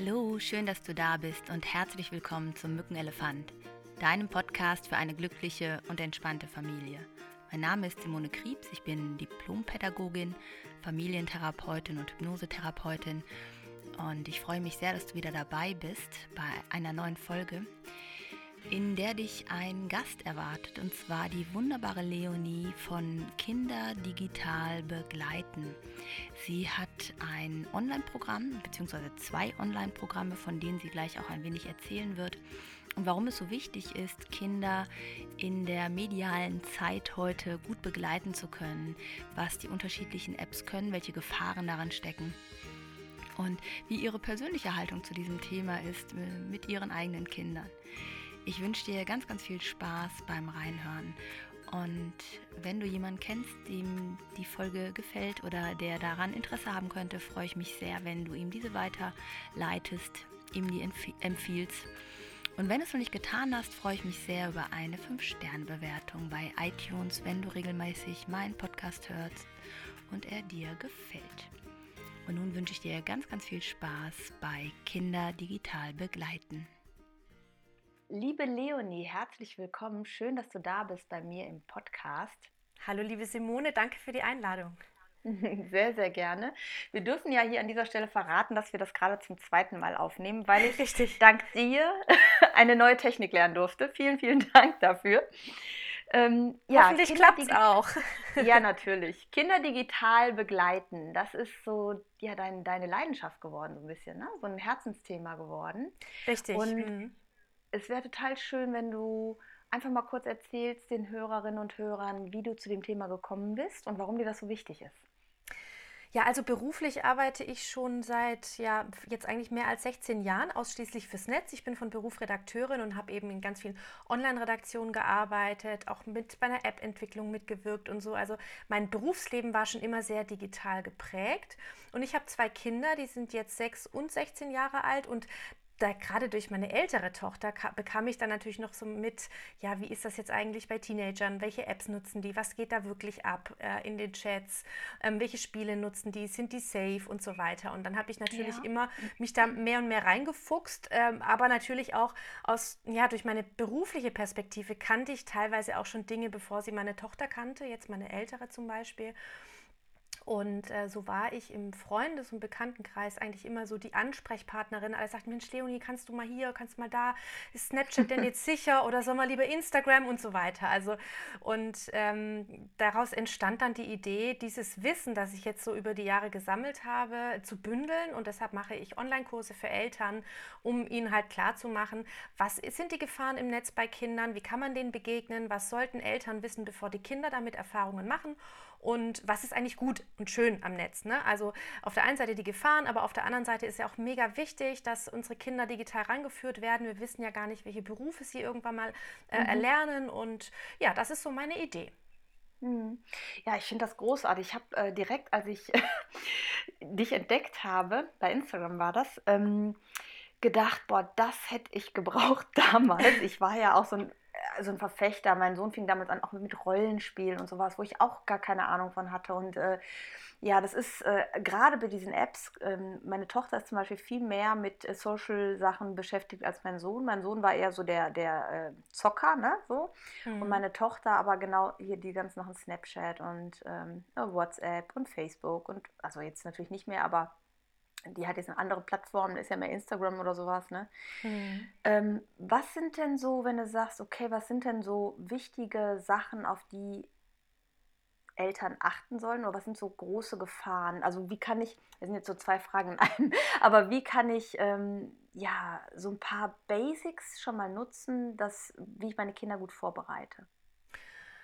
Hallo, schön, dass du da bist und herzlich willkommen zum Mückenelefant, deinem Podcast für eine glückliche und entspannte Familie. Mein Name ist Simone Kriebs, ich bin Diplompädagogin, Familientherapeutin und Hypnosetherapeutin und ich freue mich sehr, dass du wieder dabei bist bei einer neuen Folge, in der dich ein Gast erwartet und zwar die wunderbare Leonie von Kinder Digital Begleiten. Sie hat ein Online-Programm bzw. zwei Online-Programme, von denen sie gleich auch ein wenig erzählen wird und warum es so wichtig ist, Kinder in der medialen Zeit heute gut begleiten zu können, was die unterschiedlichen Apps können, welche Gefahren daran stecken und wie ihre persönliche Haltung zu diesem Thema ist äh, mit ihren eigenen Kindern. Ich wünsche dir ganz, ganz viel Spaß beim Reinhören. Und wenn du jemanden kennst, dem die Folge gefällt oder der daran Interesse haben könnte, freue ich mich sehr, wenn du ihm diese weiterleitest, ihm die empfiehlst. Und wenn du es noch nicht getan hast, freue ich mich sehr über eine 5-Sterne-Bewertung bei iTunes, wenn du regelmäßig meinen Podcast hörst und er dir gefällt. Und nun wünsche ich dir ganz, ganz viel Spaß bei Kinder digital begleiten. Liebe Leonie, herzlich willkommen. Schön, dass du da bist bei mir im Podcast. Hallo, liebe Simone, danke für die Einladung. Sehr, sehr gerne. Wir dürfen ja hier an dieser Stelle verraten, dass wir das gerade zum zweiten Mal aufnehmen, weil ich Richtig. dank dir eine neue Technik lernen durfte. Vielen, vielen Dank dafür. Ähm, ja, Hoffentlich klappt es auch. ja, natürlich. Kinder digital begleiten, das ist so ja, dein, deine Leidenschaft geworden, so ein bisschen, ne? so ein Herzensthema geworden. Richtig. Und mhm. Es wäre total schön, wenn du einfach mal kurz erzählst den Hörerinnen und Hörern, wie du zu dem Thema gekommen bist und warum dir das so wichtig ist. Ja, also beruflich arbeite ich schon seit ja jetzt eigentlich mehr als 16 Jahren ausschließlich fürs Netz. Ich bin von Beruf Redakteurin und habe eben in ganz vielen Online-Redaktionen gearbeitet, auch mit bei einer App-Entwicklung mitgewirkt und so. Also mein Berufsleben war schon immer sehr digital geprägt. Und ich habe zwei Kinder, die sind jetzt sechs und 16 Jahre alt und da gerade durch meine ältere Tochter bekam ich dann natürlich noch so mit, ja, wie ist das jetzt eigentlich bei Teenagern? Welche Apps nutzen die? Was geht da wirklich ab äh, in den Chats? Ähm, welche Spiele nutzen die? Sind die safe und so weiter? Und dann habe ich natürlich ja. immer mich da mehr und mehr reingefuchst, ähm, aber natürlich auch aus, ja, durch meine berufliche Perspektive kannte ich teilweise auch schon Dinge, bevor sie meine Tochter kannte, jetzt meine ältere zum Beispiel. Und äh, so war ich im Freundes- und Bekanntenkreis eigentlich immer so die Ansprechpartnerin. Alle sagten, Mensch, Leonie, kannst du mal hier, kannst du mal da, ist Snapchat denn jetzt sicher oder soll mal lieber Instagram und so weiter. Also, und ähm, daraus entstand dann die Idee, dieses Wissen, das ich jetzt so über die Jahre gesammelt habe, zu bündeln. Und deshalb mache ich Online-Kurse für Eltern, um ihnen halt klarzumachen, was sind die Gefahren im Netz bei Kindern, wie kann man denen begegnen, was sollten Eltern wissen, bevor die Kinder damit Erfahrungen machen und was ist eigentlich gut und schön am Netz. Ne? Also auf der einen Seite die Gefahren, aber auf der anderen Seite ist ja auch mega wichtig, dass unsere Kinder digital rangeführt werden. Wir wissen ja gar nicht, welche Berufe sie irgendwann mal äh, mhm. erlernen und ja, das ist so meine Idee. Mhm. Ja, ich finde das großartig. Ich habe äh, direkt, als ich dich entdeckt habe, bei Instagram war das, ähm, gedacht, boah, das hätte ich gebraucht damals. Ich war ja auch so ein so ein Verfechter. Mein Sohn fing damals an, auch mit Rollenspielen und sowas, wo ich auch gar keine Ahnung von hatte. Und äh, ja, das ist äh, gerade bei diesen Apps, äh, meine Tochter ist zum Beispiel viel mehr mit äh, Social-Sachen beschäftigt als mein Sohn. Mein Sohn war eher so der, der äh, Zocker, ne, so. Mhm. Und meine Tochter aber genau hier die ganzen Sachen Snapchat und ähm, WhatsApp und Facebook und, also jetzt natürlich nicht mehr, aber die hat jetzt eine andere Plattform, ist ja mehr Instagram oder sowas, ne? Mhm. Ähm, was sind denn so, wenn du sagst, okay, was sind denn so wichtige Sachen, auf die Eltern achten sollen oder was sind so große Gefahren? Also wie kann ich, das sind jetzt so zwei Fragen in einem, aber wie kann ich ähm, ja so ein paar Basics schon mal nutzen, dass, wie ich meine Kinder gut vorbereite?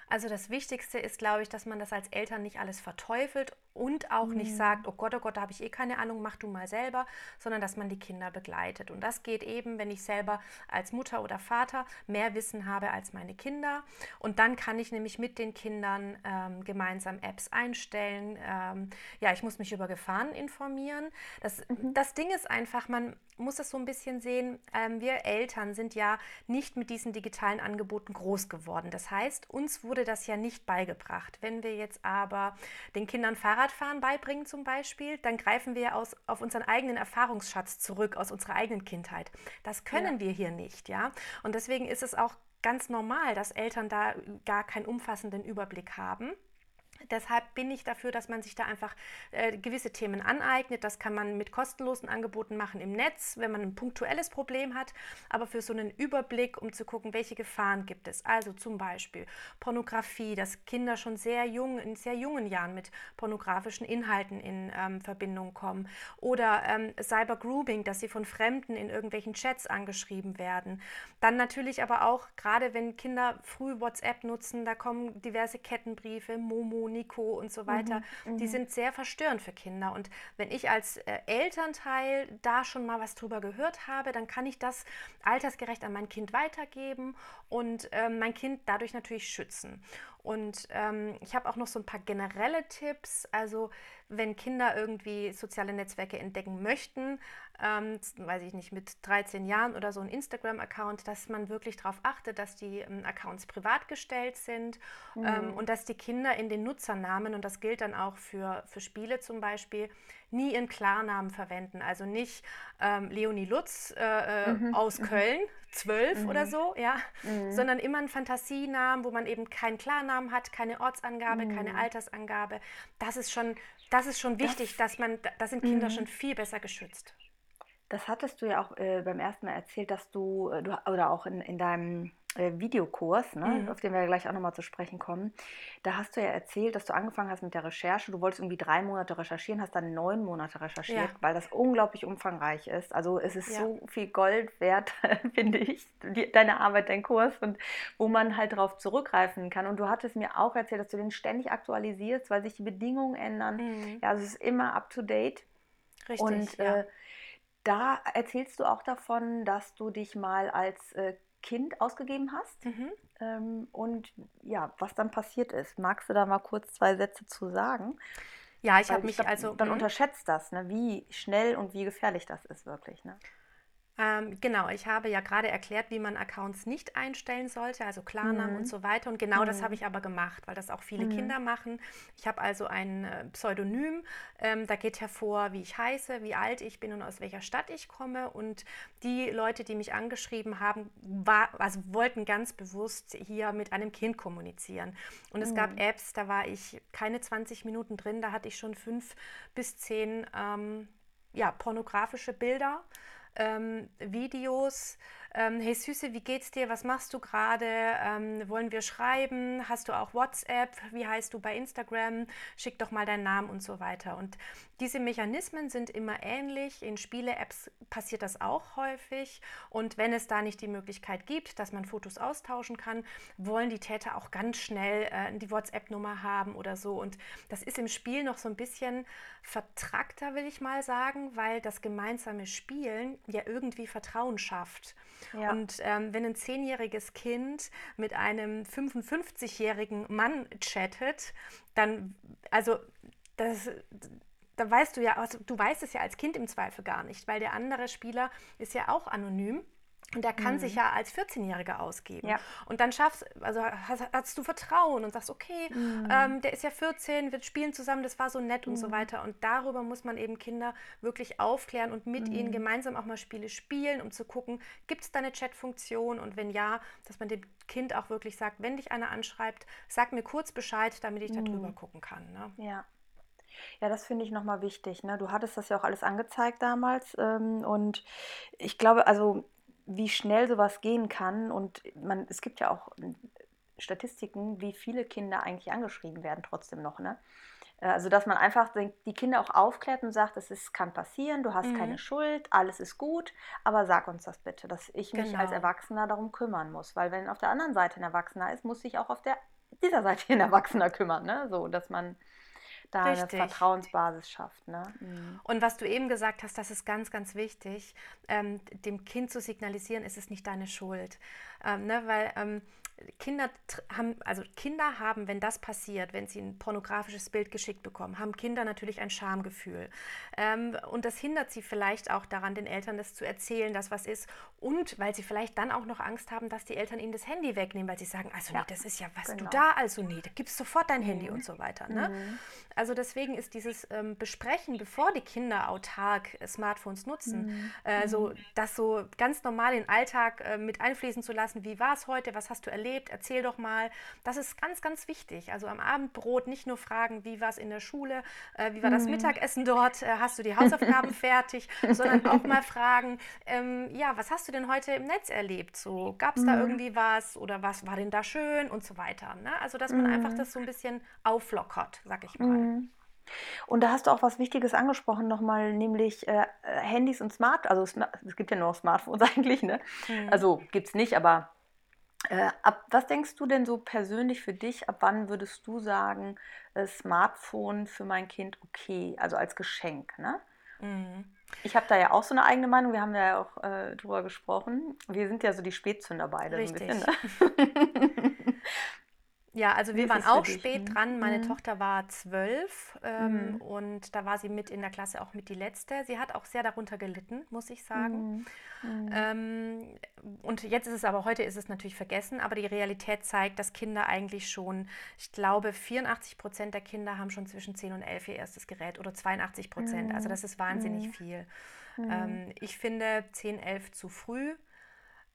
Also das Wichtigste ist, glaube ich, dass man das als Eltern nicht alles verteufelt und auch mhm. nicht sagt, oh Gott, oh Gott, da habe ich eh keine Ahnung, mach du mal selber, sondern dass man die Kinder begleitet. Und das geht eben, wenn ich selber als Mutter oder Vater mehr Wissen habe als meine Kinder. Und dann kann ich nämlich mit den Kindern ähm, gemeinsam Apps einstellen. Ähm, ja, ich muss mich über Gefahren informieren. Das, mhm. das Ding ist einfach, man muss es so ein bisschen sehen, ähm, wir Eltern sind ja nicht mit diesen digitalen Angeboten groß geworden. Das heißt, uns wurde das ja nicht beigebracht. Wenn wir jetzt aber den Kindern Fahrradfahren beibringen zum Beispiel, dann greifen wir aus, auf unseren eigenen Erfahrungsschatz zurück, aus unserer eigenen Kindheit. Das können ja. wir hier nicht, ja. Und deswegen ist es auch ganz normal, dass Eltern da gar keinen umfassenden Überblick haben. Deshalb bin ich dafür, dass man sich da einfach äh, gewisse Themen aneignet. Das kann man mit kostenlosen Angeboten machen im Netz, wenn man ein punktuelles Problem hat. Aber für so einen Überblick, um zu gucken, welche Gefahren gibt es. Also zum Beispiel Pornografie, dass Kinder schon sehr jung, in sehr jungen Jahren mit pornografischen Inhalten in ähm, Verbindung kommen. Oder ähm, Cybergrooming, dass sie von Fremden in irgendwelchen Chats angeschrieben werden. Dann natürlich aber auch, gerade wenn Kinder früh WhatsApp nutzen, da kommen diverse Kettenbriefe, Momo, Nico und so weiter, mhm, die mhm. sind sehr verstörend für Kinder. Und wenn ich als äh, Elternteil da schon mal was drüber gehört habe, dann kann ich das altersgerecht an mein Kind weitergeben und äh, mein Kind dadurch natürlich schützen. Und ähm, ich habe auch noch so ein paar generelle Tipps. Also wenn Kinder irgendwie soziale Netzwerke entdecken möchten, ähm, weiß ich nicht, mit 13 Jahren oder so ein Instagram-Account, dass man wirklich darauf achtet, dass die ähm, Accounts privat gestellt sind mhm. ähm, und dass die Kinder in den Nutzernamen, und das gilt dann auch für, für Spiele zum Beispiel, nie ihren Klarnamen verwenden. Also nicht ähm, Leonie Lutz äh, äh mhm. aus mhm. Köln, zwölf mhm. oder so, ja, mhm. sondern immer einen Fantasienamen, wo man eben keinen Klarnamen hat, keine Ortsangabe, keine mhm. Altersangabe. Das ist schon, das ist schon wichtig, das, dass man, da sind Kinder mhm. schon viel besser geschützt. Das hattest du ja auch äh, beim ersten Mal erzählt, dass du, äh, du oder auch in, in deinem Videokurs, ne, mhm. auf den wir gleich auch nochmal zu sprechen kommen, da hast du ja erzählt, dass du angefangen hast mit der Recherche. Du wolltest irgendwie drei Monate recherchieren, hast dann neun Monate recherchiert, ja. weil das unglaublich umfangreich ist. Also es ist ja. so viel Gold wert, finde ich, die, deine Arbeit, dein Kurs und wo man halt darauf zurückgreifen kann. Und du hattest mir auch erzählt, dass du den ständig aktualisierst, weil sich die Bedingungen ändern. Mhm. Ja, also es ist immer up to date. Richtig. Und ja. äh, da erzählst du auch davon, dass du dich mal als äh, Kind ausgegeben hast mhm. ähm, und ja, was dann passiert ist. Magst du da mal kurz zwei Sätze zu sagen? Ja, ich habe mich glaub, also. Man mhm. unterschätzt das, ne, wie schnell und wie gefährlich das ist wirklich. Ne? Ähm, genau, ich habe ja gerade erklärt, wie man Accounts nicht einstellen sollte, also Klarnamen mhm. und so weiter. Und genau mhm. das habe ich aber gemacht, weil das auch viele mhm. Kinder machen. Ich habe also ein äh, Pseudonym, ähm, da geht hervor, wie ich heiße, wie alt ich bin und aus welcher Stadt ich komme. Und die Leute, die mich angeschrieben haben, war, also wollten ganz bewusst hier mit einem Kind kommunizieren. Und es gab mhm. Apps, da war ich keine 20 Minuten drin, da hatte ich schon fünf bis zehn ähm, ja, pornografische Bilder ähm, Videos. Ähm, hey Süße, wie geht's dir? Was machst du gerade? Ähm, wollen wir schreiben? Hast du auch WhatsApp? Wie heißt du bei Instagram? Schick doch mal deinen Namen und so weiter. Und diese Mechanismen sind immer ähnlich. In Spiele-Apps passiert das auch häufig. Und wenn es da nicht die Möglichkeit gibt, dass man Fotos austauschen kann, wollen die Täter auch ganz schnell äh, die WhatsApp-Nummer haben oder so. Und das ist im Spiel noch so ein bisschen vertrackter, will ich mal sagen, weil das gemeinsame Spielen ja irgendwie Vertrauen schafft. Ja. Und ähm, wenn ein zehnjähriges Kind mit einem 55-jährigen Mann chattet, dann, also das, da weißt du ja, also du weißt es ja als Kind im Zweifel gar nicht, weil der andere Spieler ist ja auch anonym. Und der kann mhm. sich ja als 14-Jähriger ausgeben. Ja. Und dann schaffst, also hast, hast, du Vertrauen und sagst, okay, mhm. ähm, der ist ja 14, wir spielen zusammen, das war so nett mhm. und so mhm. weiter. Und darüber muss man eben Kinder wirklich aufklären und mit ihnen mhm. gemeinsam auch mal Spiele spielen, um zu gucken, gibt es da eine Chatfunktion? Und wenn ja, dass man dem Kind auch wirklich sagt, wenn dich einer anschreibt, sag mir kurz Bescheid, damit ich da drüber mhm. gucken kann. Ne? Ja. Ja, das finde ich nochmal wichtig. Ne? Du hattest das ja auch alles angezeigt damals. Ähm, und ich glaube, also wie schnell sowas gehen kann. Und man, es gibt ja auch Statistiken, wie viele Kinder eigentlich angeschrieben werden trotzdem noch. Ne? Äh, also dass man einfach die Kinder auch aufklärt und sagt, es ist, kann passieren, du hast mhm. keine Schuld, alles ist gut, aber sag uns das bitte, dass ich mich genau. als Erwachsener darum kümmern muss. Weil wenn auf der anderen Seite ein Erwachsener ist, muss sich auch auf der dieser Seite ein Erwachsener kümmern. Ne? So, dass man da Richtig. eine Vertrauensbasis schafft. Ne? Mhm. Und was du eben gesagt hast, das ist ganz, ganz wichtig, ähm, dem Kind zu signalisieren, es ist nicht deine Schuld. Ähm, ne? Weil ähm, Kinder haben, also Kinder haben, wenn das passiert, wenn sie ein pornografisches Bild geschickt bekommen, haben Kinder natürlich ein Schamgefühl. Ähm, und das hindert sie vielleicht auch daran, den Eltern das zu erzählen, dass was ist. Und weil sie vielleicht dann auch noch Angst haben, dass die Eltern ihnen das Handy wegnehmen, weil sie sagen, also ja, nee, das ist ja, was genau. du da, also nee, da gibst sofort dein mhm. Handy und so weiter. Ne? Mhm. Also deswegen ist dieses ähm, Besprechen, bevor die Kinder autark äh, Smartphones nutzen, mhm. äh, so, mhm. das so ganz normal in den Alltag äh, mit einfließen zu lassen, wie war es heute, was hast du erlebt? Erzähl doch mal. Das ist ganz, ganz wichtig. Also am Abendbrot nicht nur fragen, wie war es in der Schule, äh, wie war das mhm. Mittagessen dort, äh, hast du die Hausaufgaben fertig, sondern auch mal fragen, ähm, ja, was hast du denn heute im Netz erlebt? So, gab es mhm. da irgendwie was oder was war denn da schön und so weiter. Ne? Also, dass man mhm. einfach das so ein bisschen auflockert, sag ich mal. Mhm. Und da hast du auch was Wichtiges angesprochen nochmal, nämlich äh, Handys und Smart, also es gibt ja nur noch Smartphones eigentlich, ne? Mhm. Also gibt es nicht, aber äh, ab, was denkst du denn so persönlich für dich? Ab wann würdest du sagen, äh, Smartphone für mein Kind okay, also als Geschenk? Ne? Mhm. Ich habe da ja auch so eine eigene Meinung. Wir haben ja auch äh, drüber gesprochen. Wir sind ja so die Spätzünder beide. Richtig. So ein bisschen, ne? Ja, also wir waren auch spät hm? dran. Meine mhm. Tochter war zwölf ähm, mhm. und da war sie mit in der Klasse auch mit die letzte. Sie hat auch sehr darunter gelitten, muss ich sagen. Mhm. Ähm, und jetzt ist es aber, heute ist es natürlich vergessen, aber die Realität zeigt, dass Kinder eigentlich schon, ich glaube, 84 Prozent der Kinder haben schon zwischen 10 und 11 ihr erstes Gerät oder 82 Prozent. Also das ist wahnsinnig viel. Ähm, ich finde 10, 11 zu früh.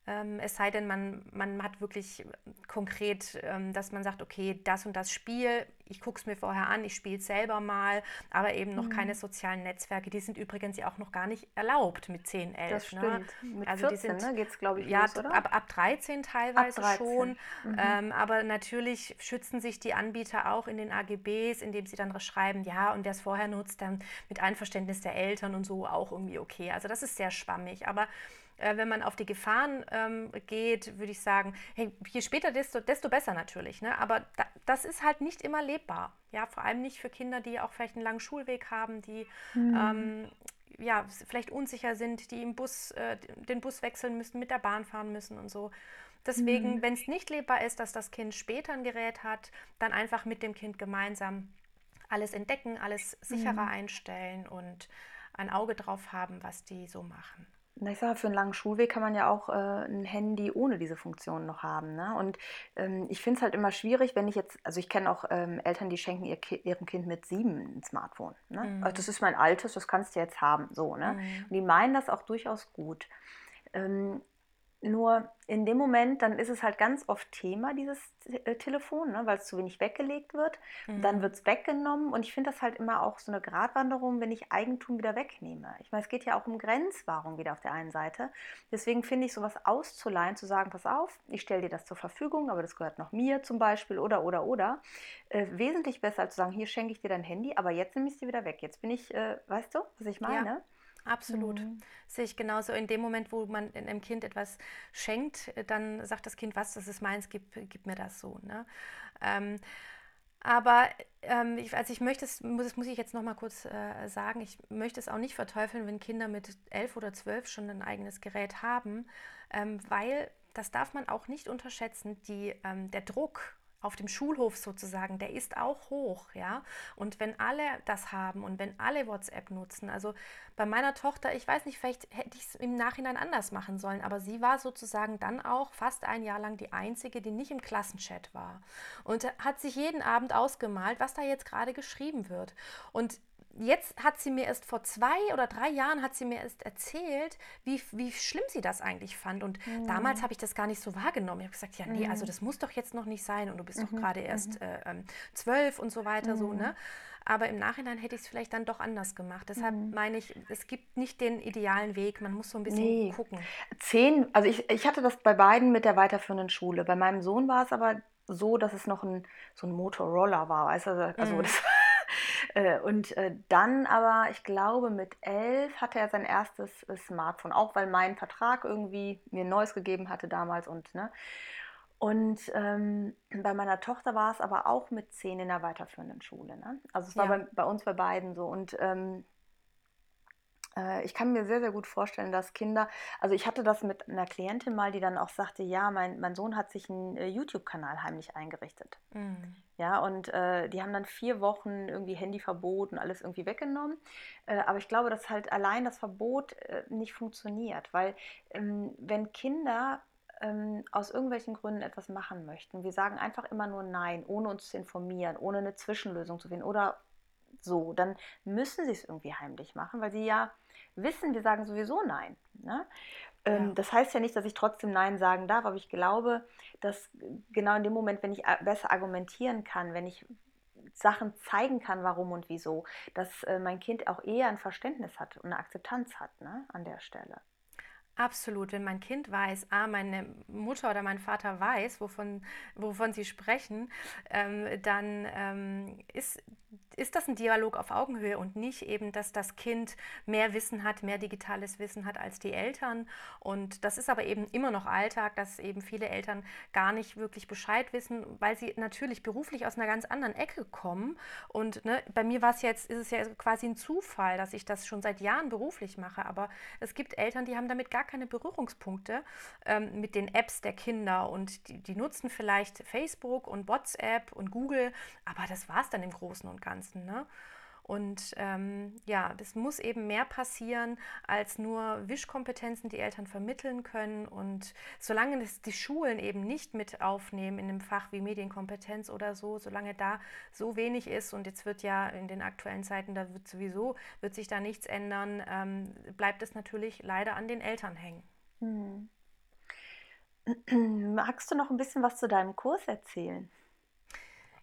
Ähm, es sei denn, man, man hat wirklich konkret, ähm, dass man sagt, okay, das und das Spiel, ich gucke es mir vorher an, ich spiele es selber mal, aber eben noch mhm. keine sozialen Netzwerke. Die sind übrigens ja auch noch gar nicht erlaubt mit 10, 11. Das ne? stimmt. Ne? Mit also 14 die sind, ne, geht es, glaube ich, ja, los, oder? Ab, ab 13 teilweise ab 13. schon. Mhm. Ähm, aber natürlich schützen sich die Anbieter auch in den AGBs, indem sie dann schreiben, ja, und der es vorher nutzt, dann mit Einverständnis der Eltern und so auch irgendwie okay. Also das ist sehr schwammig. Aber äh, wenn man auf die Gefahren ähm, geht, würde ich sagen, hey, je später, desto, desto besser natürlich. Ne? Aber da, das ist halt nicht immer lebbar. Ja, vor allem nicht für Kinder, die auch vielleicht einen langen Schulweg haben, die mhm. ähm, ja, vielleicht unsicher sind, die im Bus, äh, den Bus wechseln müssen, mit der Bahn fahren müssen und so. Deswegen, mhm. wenn es nicht lebbar ist, dass das Kind später ein Gerät hat, dann einfach mit dem Kind gemeinsam alles entdecken, alles sicherer mhm. einstellen und ein Auge drauf haben, was die so machen. Na, ich sage, für einen langen Schulweg kann man ja auch äh, ein Handy ohne diese Funktion noch haben. Ne? Und ähm, ich finde es halt immer schwierig, wenn ich jetzt, also ich kenne auch ähm, Eltern, die schenken ihr Ki ihrem Kind mit sieben ein Smartphone. Ne? Mhm. Also das ist mein altes, das kannst du jetzt haben. So, ne? Mhm. Und die meinen das auch durchaus gut. Ähm, nur in dem Moment, dann ist es halt ganz oft Thema, dieses äh, Telefon, ne, weil es zu wenig weggelegt wird. Mhm. Dann wird es weggenommen und ich finde das halt immer auch so eine Gratwanderung, wenn ich Eigentum wieder wegnehme. Ich meine, es geht ja auch um Grenzwahrung wieder auf der einen Seite. Deswegen finde ich sowas auszuleihen, zu sagen, pass auf, ich stelle dir das zur Verfügung, aber das gehört noch mir zum Beispiel oder, oder, oder, äh, wesentlich besser als zu sagen, hier schenke ich dir dein Handy, aber jetzt nehme ich es dir wieder weg. Jetzt bin ich, äh, weißt du, was ich meine? Ja. Absolut. Mhm. Sehe ich genauso. In dem Moment, wo man einem Kind etwas schenkt, dann sagt das Kind, was, das ist meins, gib, gib mir das so. Ne? Ähm, aber ähm, ich, also ich möchte es, muss, das muss ich jetzt noch mal kurz äh, sagen, ich möchte es auch nicht verteufeln, wenn Kinder mit elf oder zwölf schon ein eigenes Gerät haben, ähm, weil das darf man auch nicht unterschätzen, die, ähm, der Druck auf dem Schulhof sozusagen, der ist auch hoch, ja. Und wenn alle das haben und wenn alle WhatsApp nutzen, also bei meiner Tochter, ich weiß nicht, vielleicht hätte ich es im Nachhinein anders machen sollen, aber sie war sozusagen dann auch fast ein Jahr lang die einzige, die nicht im Klassenchat war und hat sich jeden Abend ausgemalt, was da jetzt gerade geschrieben wird. Und jetzt hat sie mir erst vor zwei oder drei Jahren hat sie mir erst erzählt, wie, wie schlimm sie das eigentlich fand. Und mhm. damals habe ich das gar nicht so wahrgenommen. Ich habe gesagt, ja, nee, mhm. also das muss doch jetzt noch nicht sein und du bist mhm. doch gerade erst mhm. äh, ähm, zwölf und so weiter, so, ne? Mhm. Aber im Nachhinein hätte ich es vielleicht dann doch anders gemacht. Deshalb mhm. meine ich, es gibt nicht den idealen Weg. Man muss so ein bisschen nee. gucken. Zehn, also ich, ich hatte das bei beiden mit der weiterführenden Schule. Bei meinem Sohn war es aber so, dass es noch ein, so ein Motorroller war. Weißt du? Also mhm. das äh, und äh, dann aber, ich glaube, mit elf hatte er sein erstes äh, Smartphone, auch weil mein Vertrag irgendwie mir ein neues gegeben hatte damals und ne. Und ähm, bei meiner Tochter war es aber auch mit zehn in der weiterführenden Schule. Ne? Also es war ja. bei, bei, uns bei beiden so. Und ähm, äh, ich kann mir sehr, sehr gut vorstellen, dass Kinder, also ich hatte das mit einer Klientin mal, die dann auch sagte, ja, mein, mein Sohn hat sich einen äh, YouTube-Kanal heimlich eingerichtet. Mhm. Ja, und äh, die haben dann vier Wochen irgendwie Handyverbot und alles irgendwie weggenommen. Äh, aber ich glaube, dass halt allein das Verbot äh, nicht funktioniert, weil ähm, wenn Kinder ähm, aus irgendwelchen Gründen etwas machen möchten. Wir sagen einfach immer nur Nein, ohne uns zu informieren, ohne eine Zwischenlösung zu finden oder so, dann müssen sie es irgendwie heimlich machen, weil sie ja wissen, wir sagen sowieso Nein. Ne? Ähm, ja. Das heißt ja nicht, dass ich trotzdem Nein sagen darf, aber ich glaube, dass genau in dem Moment, wenn ich besser argumentieren kann, wenn ich Sachen zeigen kann, warum und wieso, dass äh, mein Kind auch eher ein Verständnis hat und eine Akzeptanz hat ne, an der Stelle. Absolut. Wenn mein Kind weiß, ah, meine Mutter oder mein Vater weiß, wovon, wovon sie sprechen, ähm, dann ähm, ist, ist das ein Dialog auf Augenhöhe und nicht eben, dass das Kind mehr Wissen hat, mehr digitales Wissen hat als die Eltern. Und das ist aber eben immer noch Alltag, dass eben viele Eltern gar nicht wirklich Bescheid wissen, weil sie natürlich beruflich aus einer ganz anderen Ecke kommen. Und ne, bei mir war es jetzt, ist es ja quasi ein Zufall, dass ich das schon seit Jahren beruflich mache. Aber es gibt Eltern, die haben damit gar keine Berührungspunkte ähm, mit den Apps der Kinder und die, die, nutzen vielleicht Facebook und WhatsApp und Google, aber das war es dann im Großen und Ganzen. Ne? Und ähm, ja, das muss eben mehr passieren als nur Wischkompetenzen, die Eltern vermitteln können. Und solange das die Schulen eben nicht mit aufnehmen in einem Fach wie Medienkompetenz oder so, solange da so wenig ist und jetzt wird ja in den aktuellen Zeiten, da wird sowieso, wird sich da nichts ändern, ähm, bleibt es natürlich leider an den Eltern hängen. Hm. Magst du noch ein bisschen was zu deinem Kurs erzählen?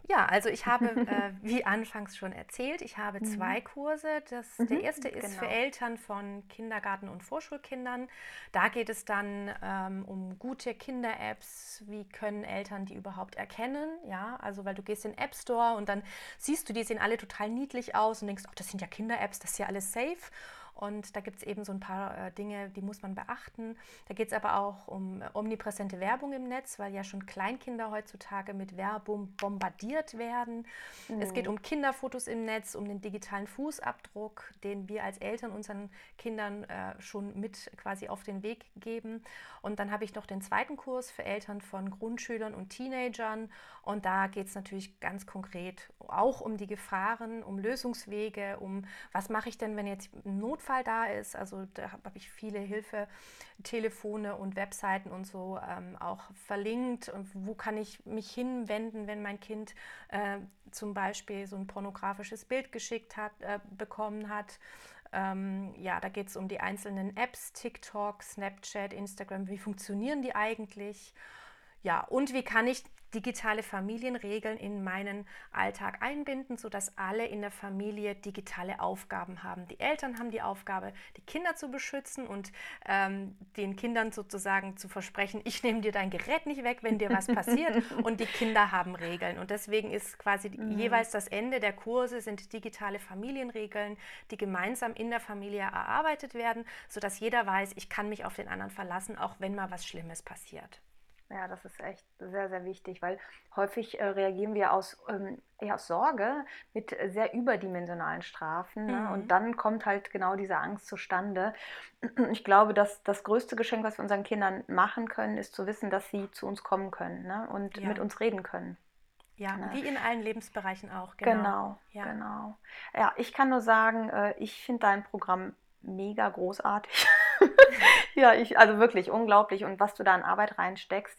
Ja, also ich habe, äh, wie anfangs schon erzählt, ich habe mhm. zwei Kurse. Das, mhm, der erste ist genau. für Eltern von Kindergarten- und Vorschulkindern. Da geht es dann ähm, um gute Kinder-Apps. Wie können Eltern die überhaupt erkennen? Ja, also weil du gehst in den App Store und dann siehst du, die sehen alle total niedlich aus und denkst, ach, das sind ja Kinder-Apps, das ist ja alles safe. Und da gibt es eben so ein paar äh, Dinge, die muss man beachten. Da geht es aber auch um äh, omnipräsente Werbung im Netz, weil ja schon Kleinkinder heutzutage mit Werbung bombardiert werden. Mhm. Es geht mhm. um Kinderfotos im Netz, um den digitalen Fußabdruck, den wir als Eltern unseren Kindern äh, schon mit quasi auf den Weg geben. Und dann habe ich noch den zweiten Kurs für Eltern von Grundschülern und Teenagern. Und da geht es natürlich ganz konkret auch um die Gefahren, um Lösungswege, um was mache ich denn, wenn jetzt ein Notfall Notfall da ist. Also da habe ich viele Hilfetelefone und Webseiten und so ähm, auch verlinkt. Und wo kann ich mich hinwenden, wenn mein Kind äh, zum Beispiel so ein pornografisches Bild geschickt hat, äh, bekommen hat. Ähm, ja, da geht es um die einzelnen Apps, TikTok, Snapchat, Instagram. Wie funktionieren die eigentlich? Ja, und wie kann ich digitale Familienregeln in meinen Alltag einbinden, sodass alle in der Familie digitale Aufgaben haben. Die Eltern haben die Aufgabe, die Kinder zu beschützen und ähm, den Kindern sozusagen zu versprechen, ich nehme dir dein Gerät nicht weg, wenn dir was passiert. und die Kinder haben Regeln. Und deswegen ist quasi mhm. jeweils das Ende der Kurse sind digitale Familienregeln, die gemeinsam in der Familie erarbeitet werden, sodass jeder weiß, ich kann mich auf den anderen verlassen, auch wenn mal was Schlimmes passiert. Ja, das ist echt sehr, sehr wichtig, weil häufig äh, reagieren wir aus, ähm, ja, aus Sorge mit sehr überdimensionalen Strafen. Ne? Mhm. Und dann kommt halt genau diese Angst zustande. Ich glaube, dass das größte Geschenk, was wir unseren Kindern machen können, ist zu wissen, dass sie zu uns kommen können ne? und ja. mit uns reden können. Ja, ne? wie in allen Lebensbereichen auch. Genau, genau. Ja. genau. Ja, ich kann nur sagen, äh, ich finde dein Programm mega großartig. ja, ich, also wirklich unglaublich. Und was du da an Arbeit reinsteckst.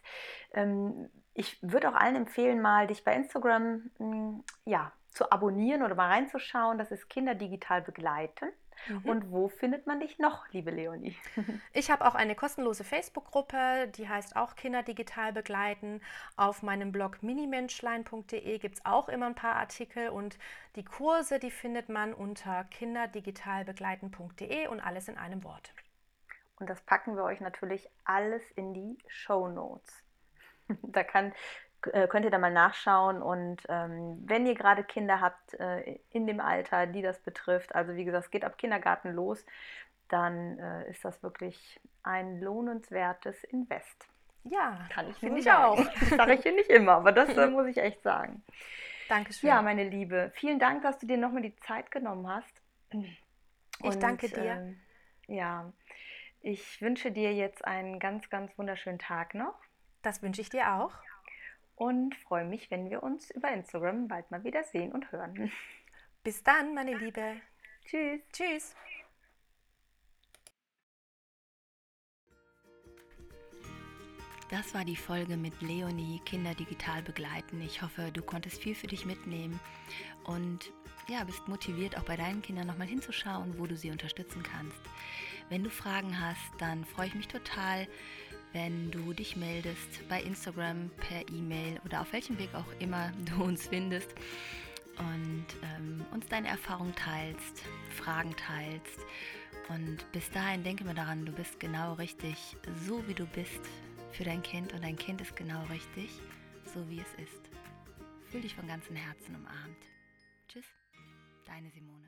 Ähm, ich würde auch allen empfehlen, mal dich bei Instagram hm, ja, zu abonnieren oder mal reinzuschauen. Das ist Kinder digital begleiten. Mhm. Und wo findet man dich noch, liebe Leonie? Ich habe auch eine kostenlose Facebook-Gruppe, die heißt auch Kinder digital begleiten. Auf meinem Blog minimenschlein.de gibt es auch immer ein paar Artikel und die Kurse, die findet man unter kinderdigitalbegleiten.de und alles in einem Wort. Und das packen wir euch natürlich alles in die Show Notes. da kann äh, könnt ihr da mal nachschauen. Und ähm, wenn ihr gerade Kinder habt äh, in dem Alter, die das betrifft, also wie gesagt, es geht ab Kindergarten los, dann äh, ist das wirklich ein lohnenswertes Invest. Ja, kann ich finde ich auch. Das sage ich hier nicht immer, aber das äh, muss ich echt sagen. Dankeschön. Ja, meine Liebe, vielen Dank, dass du dir nochmal die Zeit genommen hast. Und, ich danke dir. Äh, ja, ich wünsche dir jetzt einen ganz, ganz wunderschönen Tag noch. Das wünsche ich dir auch. Und freue mich, wenn wir uns über Instagram bald mal wieder sehen und hören. Bis dann, meine Liebe. Tschüss. Tschüss. Das war die Folge mit Leonie, Kinder digital begleiten. Ich hoffe, du konntest viel für dich mitnehmen und ja, bist motiviert, auch bei deinen Kindern nochmal hinzuschauen, wo du sie unterstützen kannst. Wenn du Fragen hast, dann freue ich mich total, wenn du dich meldest bei Instagram, per E-Mail oder auf welchem Weg auch immer du uns findest und ähm, uns deine Erfahrung teilst, Fragen teilst. Und bis dahin denke mir daran, du bist genau richtig, so wie du bist für dein Kind und dein Kind ist genau richtig, so wie es ist. Fühl dich von ganzem Herzen umarmt. Tschüss, deine Simone.